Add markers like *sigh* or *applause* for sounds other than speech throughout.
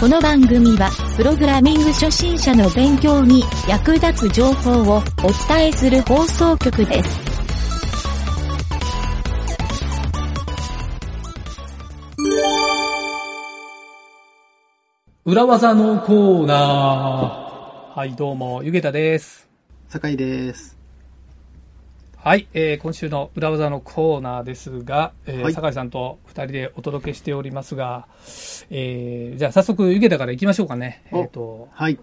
この番組は、プログラミング初心者の勉強に役立つ情報をお伝えする放送局です。裏技のコーナー。はい、どうも、ゆげたです。酒井です。はい、えー今週の裏技のコーナーですが、えーはい酒井さんと二人でお届けしておりますが、えーじゃあ早速、ゆげたから行きましょうかね。おえっ、と、はい。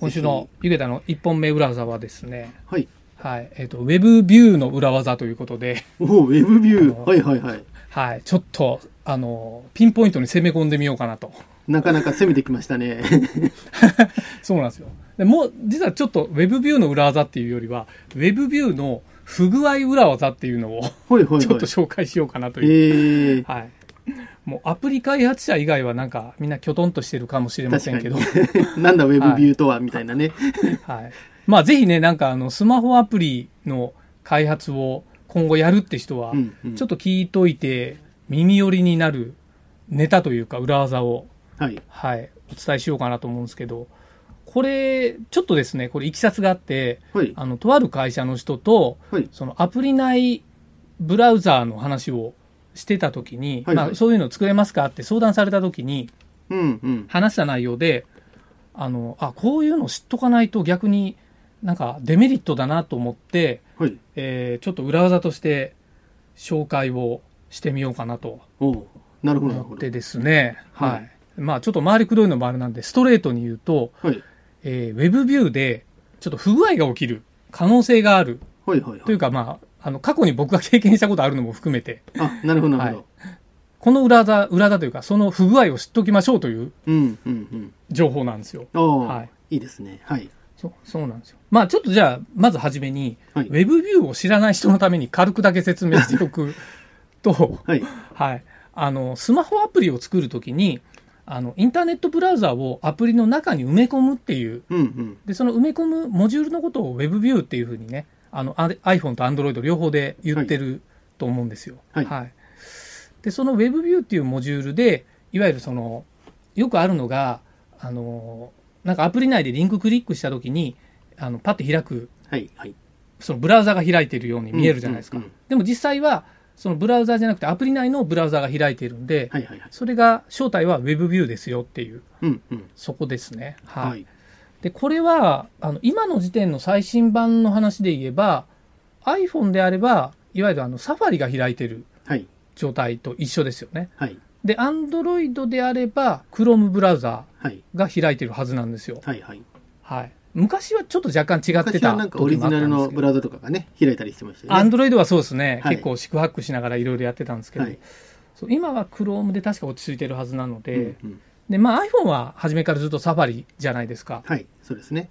今週のゆげたの一本目裏技はですね、はい。はい、えっ、と、ウェブビューの裏技ということで、おお、ウェブビュー。はいはいはい。はい、ちょっと、あの、ピンポイントに攻め込んでみようかなと。なかなか攻めてきましたね。*laughs* そうなんですよ。でもう、実はちょっと、ウェブビューの裏技っていうよりは、ウェブビューの不具合裏技っていうのを、ほいほい *laughs* ちょっと。紹介しようかなという。えー、はい。もう、アプリ開発者以外はなんか、みんなきょとんとしてるかもしれませんけど、*laughs* なんだウェブビューとは、みたいなね。はい。まあ、ぜひね、なんか、あの、スマホアプリの開発を今後やるって人はう、ん、うん。ちょっと聞いといて、耳寄りになるネタというか、裏技を、はい。はい、お伝えしようかなと思うんですけど、これ、ちょっとですね、これ、いきさつがあって、はい。あの、とある会社の人と、はい。そのアプリ内ブラウザーの話をしてた時に、はいはいまあ、そういうの作れますかって相談された時に、うん、うん。話した内容で、あの、あ、こういうの知っとかないと逆になんかデメリットだなと思って、はい。えーちょっと裏技として紹介をしてみようかなと思って。ですね。はいはい。まあちょっと回りくどいのもあれなんで、ストレートに言うと、はい。えーウェブビューでちょっと不具合が起きる可能性があるはい、はい、はい。というか、まあ、あの、過去に僕が経験したことあるのも含めて、あ、なるほど、なるほど。この裏技、裏技というか、その不具合を知っておきましょうといううん、うん、うん。情報なんですよ。はいいいですね。はい。そう、そうなんですよ。まあ、ちょっとじゃあ、まずはじめに、はいウェブビューを知らない人のために軽くだけ説明しておくと、*laughs* はい。はい。あの、スマホアプリを作るときに、あの、インターネットブラウザをアプリの中に埋め込むっていう、うん、うん。で、その埋め込むモジュールのことを Web ビューっていうふうにね、あの、あ iPhone と Android 両方で言ってると思うんですよ。はいで、その Web ビューっていうモジュールで、いわゆるその、よくあるのが、あの、なんかアプリ内でリンククリックしたときに、あの、パッて開く、はい、はい。そのブラウザが開いているように見えるじゃないですか。うんうんうんでも実際は、そのブラウザじゃなくてアプリ内のブラウザが開いているんで、はい、はい、はい。それが正体は Web ビューですよっていう、うん、うん。そこですね。はい。はい。で、これは、あの、今の時点の最新版の話で言えば、iPhone であれば、いわゆるあの、サファリが開いてるはい。状態と一緒ですよね。はい。で、Android であれば、Chrome ブラウザはい。が開いてるはずなんですよ。はい、はい。はい。昔はちょっと若干違ってたんかオリジナルのブラウザとかがね、開いたりしてましたよね。アンドロイドはそうですね、はい結構四苦八苦しながらいろいろやってたんですけど、はいそう今は Chrome で確か落ち着いてるはずなので、うんうんでまあ、iPhone は初めからずっとサファリじゃないですか。はい。そうですね。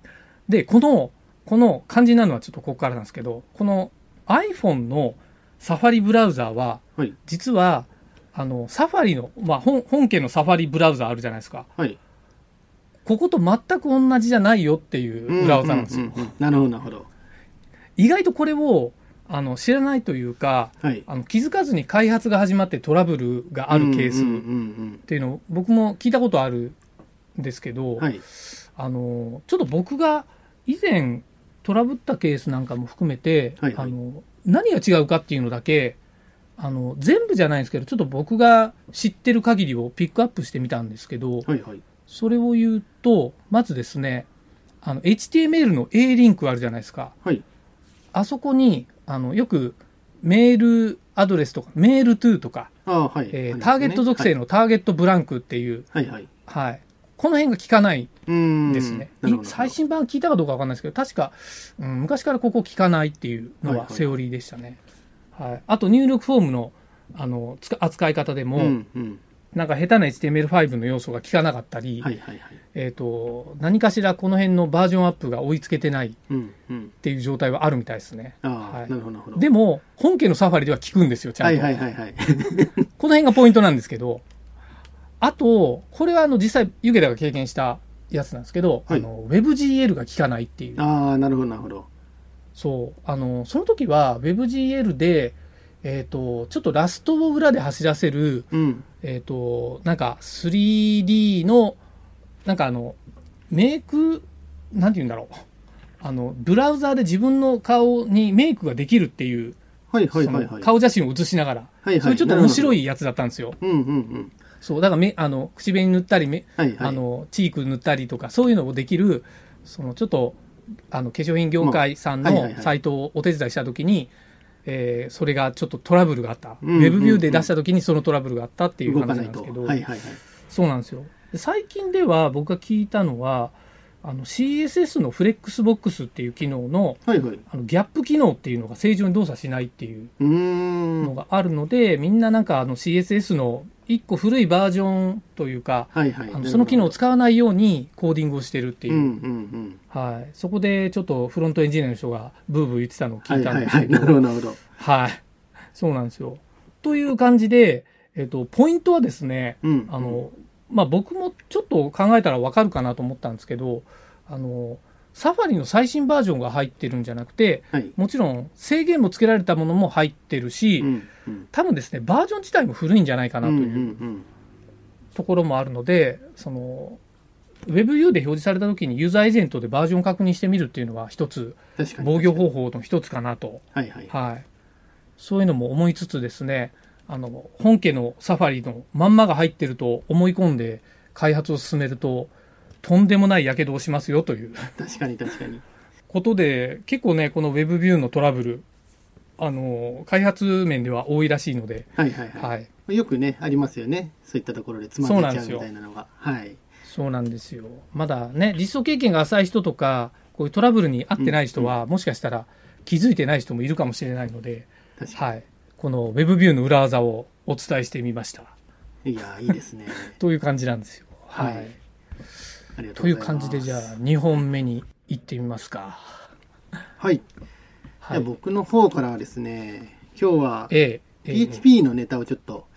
で、この、この肝心なのはちょっとここからなんですけど、この iPhone のサファリブラウザーは、はい。実は、あの、サファリの、まあ本、本家のサファリブラウザーあるじゃないですか。はい。ここと全く同じじゃないよっていうブラウザなんですよ。なるほど、なるほど。意外とこれを、あの、知らないというか、はい。あの気づかずに開発が始まってトラブルがあるケースっていうのを僕も聞いたことあるんですけど、うん。はい。あのちょっと僕が以前トラブったケースなんかも含めて、はいはいあの何が違うかっていうのだけあの全部じゃないんですけどちょっと僕が知ってる限りをピックアップしてみたんですけど、はいはい。それを言うとまずですねあの HTML の A リンクあるじゃないですかはい。あそこにあのよくメールアドレスとかメールトゥーとか、ああ、はい。えターゲット属性のターゲットブランクっていう、はい。はいこの辺が効かないうん。ですね。最新版聞いたかどうかわかんないですけど、確か、うん、昔からここ聞かないっていうのはセオリーでしたね。はい。あと入力フォームのあの、つか扱い方でも、うんうん。なんか下手な HTML5 の要素が効かなかったり、はいはいはい。えっ、と、何かしらこの辺のバージョンアップが追いつけてないっ。ていう状態はあるみたいですね。ああ、はいなるほどなるほど。でも、本家のサファリでは効くんですよ、ちゃんと。はいはいはいはい。この辺がポイントなんですけど、あと、これはあの実際、ユゲダが経験したやつなんですけど、はいあの WebGL が効かないっていう。ああ、なるほどなるほど。そう。あの、その時は WebGL で、えっ、と、ちょっとラストを裏で走らせる、うん。えっ、と、なんか 3D の、なんかあの、メイク、なんて言うんだろう。あの、ブラウザーで自分の顔にメイクができるっていう、はいはいそはいはい。の顔写真を写しながら、はいはい。そういうちょっと面白い。いやつだったんですよ。うんうんうん。そう、だから目、あの、口紅塗ったり、目、はいはい。あの、チーク塗ったりとか、そういうのをできる、その、ちょっと、あの、化粧品業界さんのサイトをお手伝いしたときに、えーそれがちょっとトラブルがあった。 WebView で出したときにそのトラブルがあったっていう動かなんですけど、はいはいはい。そうなんですよ。で最近では僕が聞いたのは、あの CSS のフレックスボックスっていう機能のはいはい。あの gap 機能っていうのが正常に動作しないっていう。のがあるので、みんななんかあの CSS の一個古いバージョンというか、はいはい。あのその機能を使わないようにコーディングをしてるっていう、うんうんうん。はい、そこでちょっとフロントエンジニアの人がブーブー言ってたのを聞いたんはいはいはい。ですけど、なるほど。はい、そうなんですよ。という感じで、えっと、ポイントはですね、うん。あの、まあ、僕もちょっと考えたらわかるかなと思ったんですけど、あの、サファリの最新バージョンが入ってるんじゃなくて、はい。もちろん制限もつけられたものも入ってるし、うんうん。多分ですね、バージョン自体も古いんじゃないかなという。ところもあるので、その、ウェブビューで表示された時にユーザーエージェントでバージョンを確認してみるっていうのは一つ。防御方法の一つかなと。はいはい。はい。そういうのも思いつつですね、あの、本家のサファリのまんまが入ってると思い込んで開発を進めると、とんでもない火傷をしますよという確かに確かに。ことで、結構ね、このウェブビューのトラブル、あの、開発面では多いらしいので、はいはいははい。い。よくね、ありますよね。そういったところでつまんでちゃうみたいなのが。はい。そうなんですよ。まだね、実装経験が浅い人とか、こういうトラブルに遭ってない人は、もしかしたら気づいてない人もいるかもしれないので、はい。このウェブビューの裏技をお伝えしてみました。に。いや、いいですね。*laughs* という感じなんですよ。はい。はいとという。感じで、じゃあ、2本目に行ってみますか。はい。はい。じゃあ僕の方からはですね、今日は PHP のネタをちょっと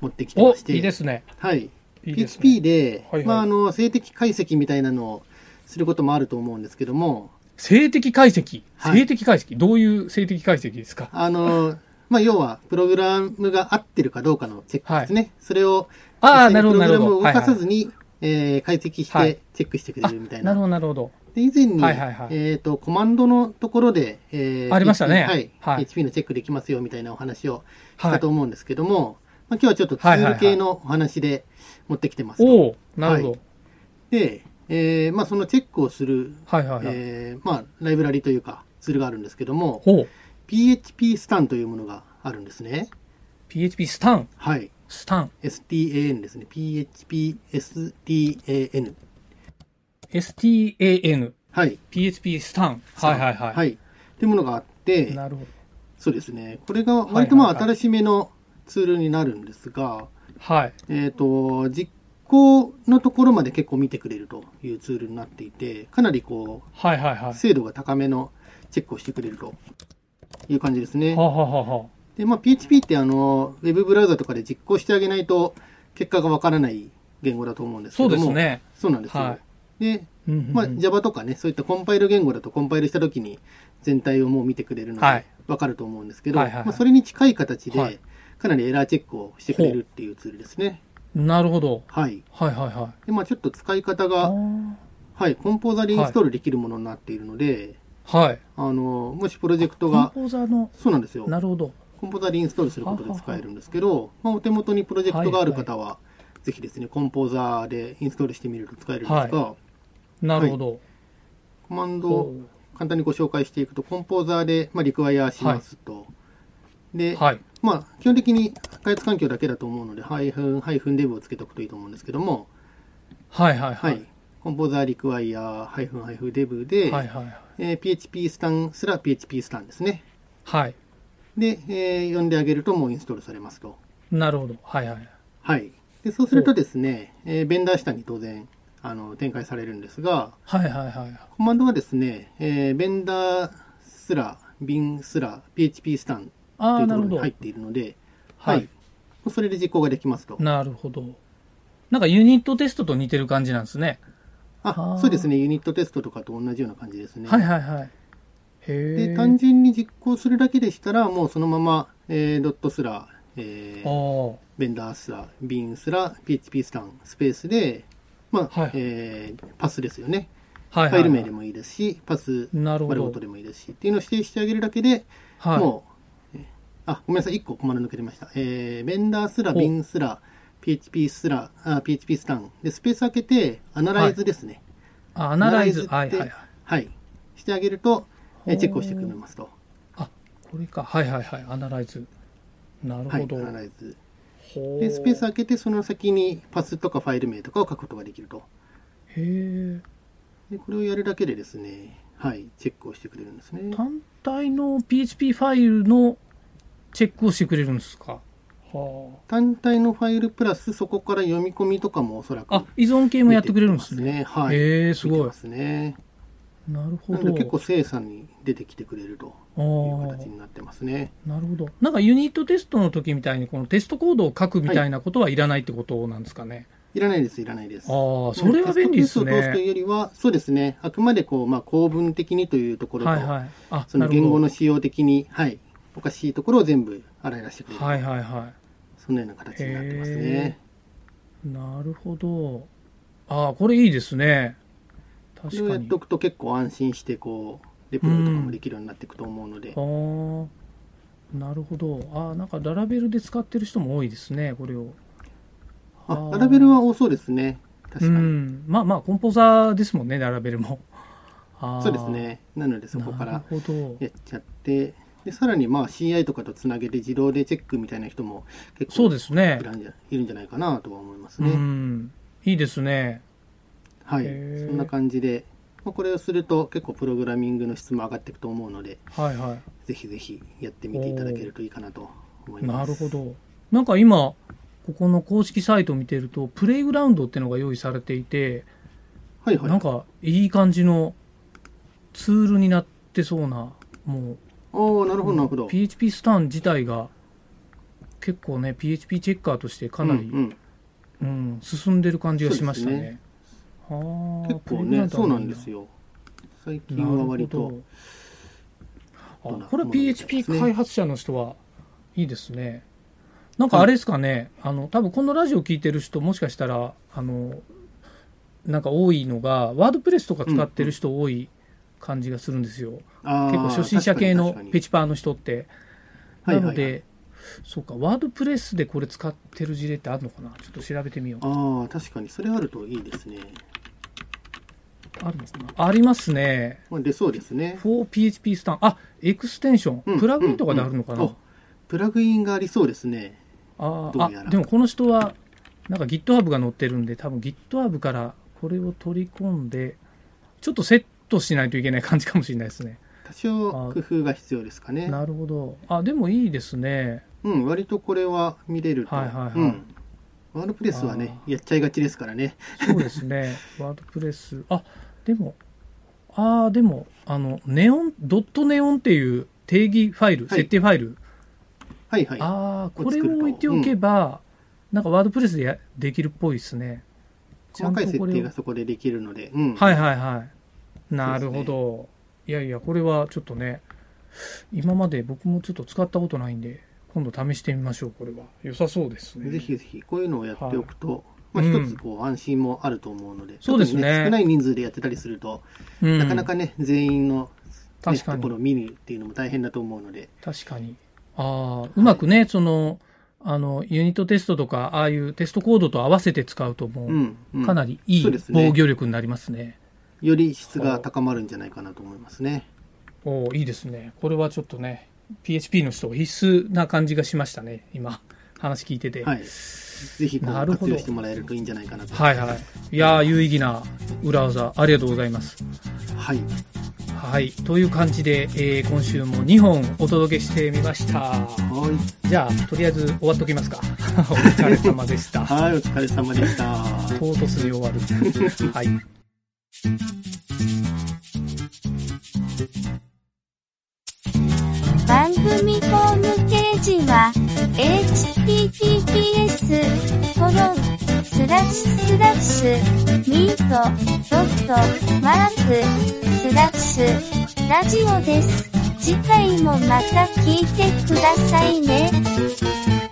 持ってきておまして。いいですね。はい。いいですね PHP で、はいはいまあ、あの、静的解析みたいなのをすることもあると思うんですけども、静的解析？はい静的解析？どういう静的解析ですか？あの、まあ、要は、プログラムが合ってるかどうかのチェックですね。それを、あなるほど。プログラムを動かさずに。に、えー解析しはいてチェックしてくれるみたいな。なるほど、なるほど。で以前に、はいはいはいえっ、と、コマンドのところで、えーありましたねはい。はい PHP のチェックできますよみたいなお話をしはいたと。思うんですけども、まあ、今日はちょっとツール系のお話で持ってきてますと。おおなるほど。で、えーまあ、そのチェックをする、はいはいはい。えーまあ、ライブラリというか、ツールがあるんですけども。PHP スタンというものがあるんですね。PHP スタン。はい。スタン。STAN ですね。PHP STAN。はい。PHP スタン。はいはいはい。はい。っていうものがあって、なるほど。そうですね。これが割とまあ新しめのツールになるんですが、はい。えっ、と、実行のところまで結構見てくれるというツールになっていて、かなりこはいはいはう、い。精度が高めのチェックをしてくれるという感じですね。はあ、はあはあはで、まあ PHP ってあの、ウェブブラウザとかで実行してあげないと結果がわからない言語だと思うんですけそども。うですね。そうなんですよ。はで、うんうんうんまあ、Java とかね、そういったコンパイル言語だとコンパイルしたときに全体をもう見てくれるのはいで、わかると思うんですけど、はいはいはいまあ、それに近い形はいで、かなりエラーチェックをしてくれるっていうツールですね。なるほど。はい。はいはいはい。で、まあ、ちょっと使い方あが、ーはい、コンポーザーでインストールできるものになっているので、はい。あの、もしプロジェクトコンが、ポーザーの、そうなんですよ。なるほど。コンポーザーでインストールすることで使えるんですけど、まあ、お手元にプロジェクトがある方は、ぜひですね、コンポーザーでインストールしてみると使えるんですが、なるほど。コマンドを簡単にご紹介していくと、コンポーザーで、まあ、リクワイアしますと。で、はい。まあ、基本的に開発環境だけだと思うので、ハイフン、ハイフンデブをつけておくといいと思うんですけども、はいはいははいい。。コンポーザーリクワイア、ハイフン、ハイフンデブで、はいはいはい。えー PHP スタンすら PHP スタンですね。はい。で、えー呼んであげるともうインストールされますと。なるほど。はいはい。はい。で、そうするとですね、えーベンダー下に当然、あの、展開されるんですが、はいはいはい。コマンドはですね、えーベンダーすら、ビンすら、PHP スタンというと。ころに入っているので、ははいい。それで実行ができますと。なるほど。なんかユニットテストと似てる感じなんですね。あそうですね、ユニットテストとかと同じような感じですね。はいはいはい。で、単純に実行するだけでしたら、もうそのまま、えードットすら、えーあベンダーすら、ビンすら、PHP スタン、スペースで、まあ、はいえーパスですよね。あ。はいはい、はい。ファイル名でもいいですし、パス、丸ごと。でもいいですし、っていうのを指定してあげるだけで、はい。もう、えーあ、ごめんなさい、1個コマンド抜けてました。えーベンダーすら、おビンすら、PHP すら、あ PHP スタン。で、スペース開けて、アナライズですね。あアナライズ。アナライズってはいはいはい。はい。してあげると、えーチェックをしてくれますと。これか。はいはいはい。アナライズ。なるはい、ほど。アナライズ。で、スペース開けて、その先にパスとかファイル名とかを書くことができると。へえ。で、これをやるだけでですね、はい、チェックをしてくれるんですね。単体の PHP ファイルのチェックをしてくれるんですか？は単体のファイルプラス、そこから読み込みとかもおそらくあ。あ、依存系もやってくれるんですね。はい。へえ、すごい見てま。すね。なるほど。で結構精査に出てきてくれるとあいうー形になってますね。なるほど。なんかユニットテストの時みたいに、このテストコードを書くみたいなことはいらないってことなんですかね？いらないです、いらないです。ああ、それは便利ですテストを通すというね。よりは、そうですね、あくまでこう、まあ、構文的にというところと、はいはい。あ、その。言語の仕様的に、はい、おかしいところを全部洗い出してくれる。はいはいはそのような形になってますへね。い。なるほど。ああ、これいいですね。これをやって。おくと結構安心して、こう、デプロイとかもできるようになっていくと思うので、ああ、なるほど。ああ、なんかララベルで使ってる人も多いですね、これを。あーララベルは多そうですね。確うかに。ん。まあまあ、コンポザーですもんね、ララベルも。そうです。ね。なのでそこかなら。やっちゃって、で、さらにまあ CI とかとつなげて自動でチェックみたいな人も結そう構ですねい。るんじゃないかなとは思いますうね。ん。いいですね。はいそんな感じで、まあ、これをすると結構プログラミングの質も上がっていくと思うので、はいはい。ぜひぜひやってみていただけるといいかなと思いなます。るほど。なんか今、ここの公式サイトを見てると、プレイグラウンドっていうのが用意されていて、はいはい。なんかいい感じのツールになってそうな、もおーなるほど、なるほう、ど。PHP スタン自体が結構ね、PHP チェッカーとしてかなり、うんうんうん進んでる感じがしましたね。はあ結構ね、そうないんですよ。最近は割とこれ PHP ね開発者の人はいいですね。なんかあれですかね、あの、多分このラジオ聞いてる人もしかしたら、あの、なんか多いのが、ワードプレスとか使ってる人多い感じがするんですよ。あー結構初心者系のペチパーの人って。はいはいなので、そうか、ワードプレスでこれ使ってる事例ってあるのかなちょっと調べてみよう。ああ、確かに。それあるといいですね。あるのかなありますね。まあ、出そうですね。4PHP スタン。あ、エクステンション。うんプラグインとかであるのかな、プラグインがありそうですね。ああ、でもこの人は、なんか GitHub が載ってるんで、多分 GitHub からこれを取り込んで、ちょっとセットしないといけない感じかもしれないですね。多少工夫が必要ですかね。なるほど。あ、でもいいですね。うん、割とこれは見れると。はいはいはいうん。ワードプレスはね、やっちゃいがちですからね。そうですね。ワードプレス。あ、でも、ああ、でも、あの、ネオン、ドットネオンっていう定義ファイル、はい設定ファイル。はいはい。ああ、これを置いておけば、なんかワードプレスでやできるっぽいですね。細かい設定がそこでできるので。うん。はいはいはい。なるほど。いやいや、これはちょっとね、今まで僕もちょっと使ったことないんで、今度試してみましょう、これは。良さそうですね。ぜひぜひ、こういうのをやっておくと、はいまあ一つこう安心もあると思うので、そうですね特に少ない人数でやってたりすると、うん、なかなかね、全員の、ね、確かにところを見るっていうのも大変だと思うので、確かに。ああ、うまくね、その、あの、ユニットテストとか、ああいうテストコードと合わせて使うともう、うん、うんかなりいい防御力になりますね。より質が高まるんじゃないかなと思いますね。おおいいですね。これはちょっとね、PHP の人必須な感じがしましたね、今、話聞いてて。はい。ぜひこうなるほど活用してもらえるといいんじゃないかなと。はいはい。いやー、有意義な裏技、ありがとうございます。はい。ははい。という感じで、えー今週も2本お届けしてみました。はい。じゃあ、とりあえず終わっときますか。*laughs* お疲れ様でした。はい、お疲れ様でした。唐突に終わる。*laughs* はい。番組ホームページは、https, コロン、スラッシュスラッシュ、ミート、ドット、マーク、スラッシュ、ラジオです。次回もまた聞いてくださいね。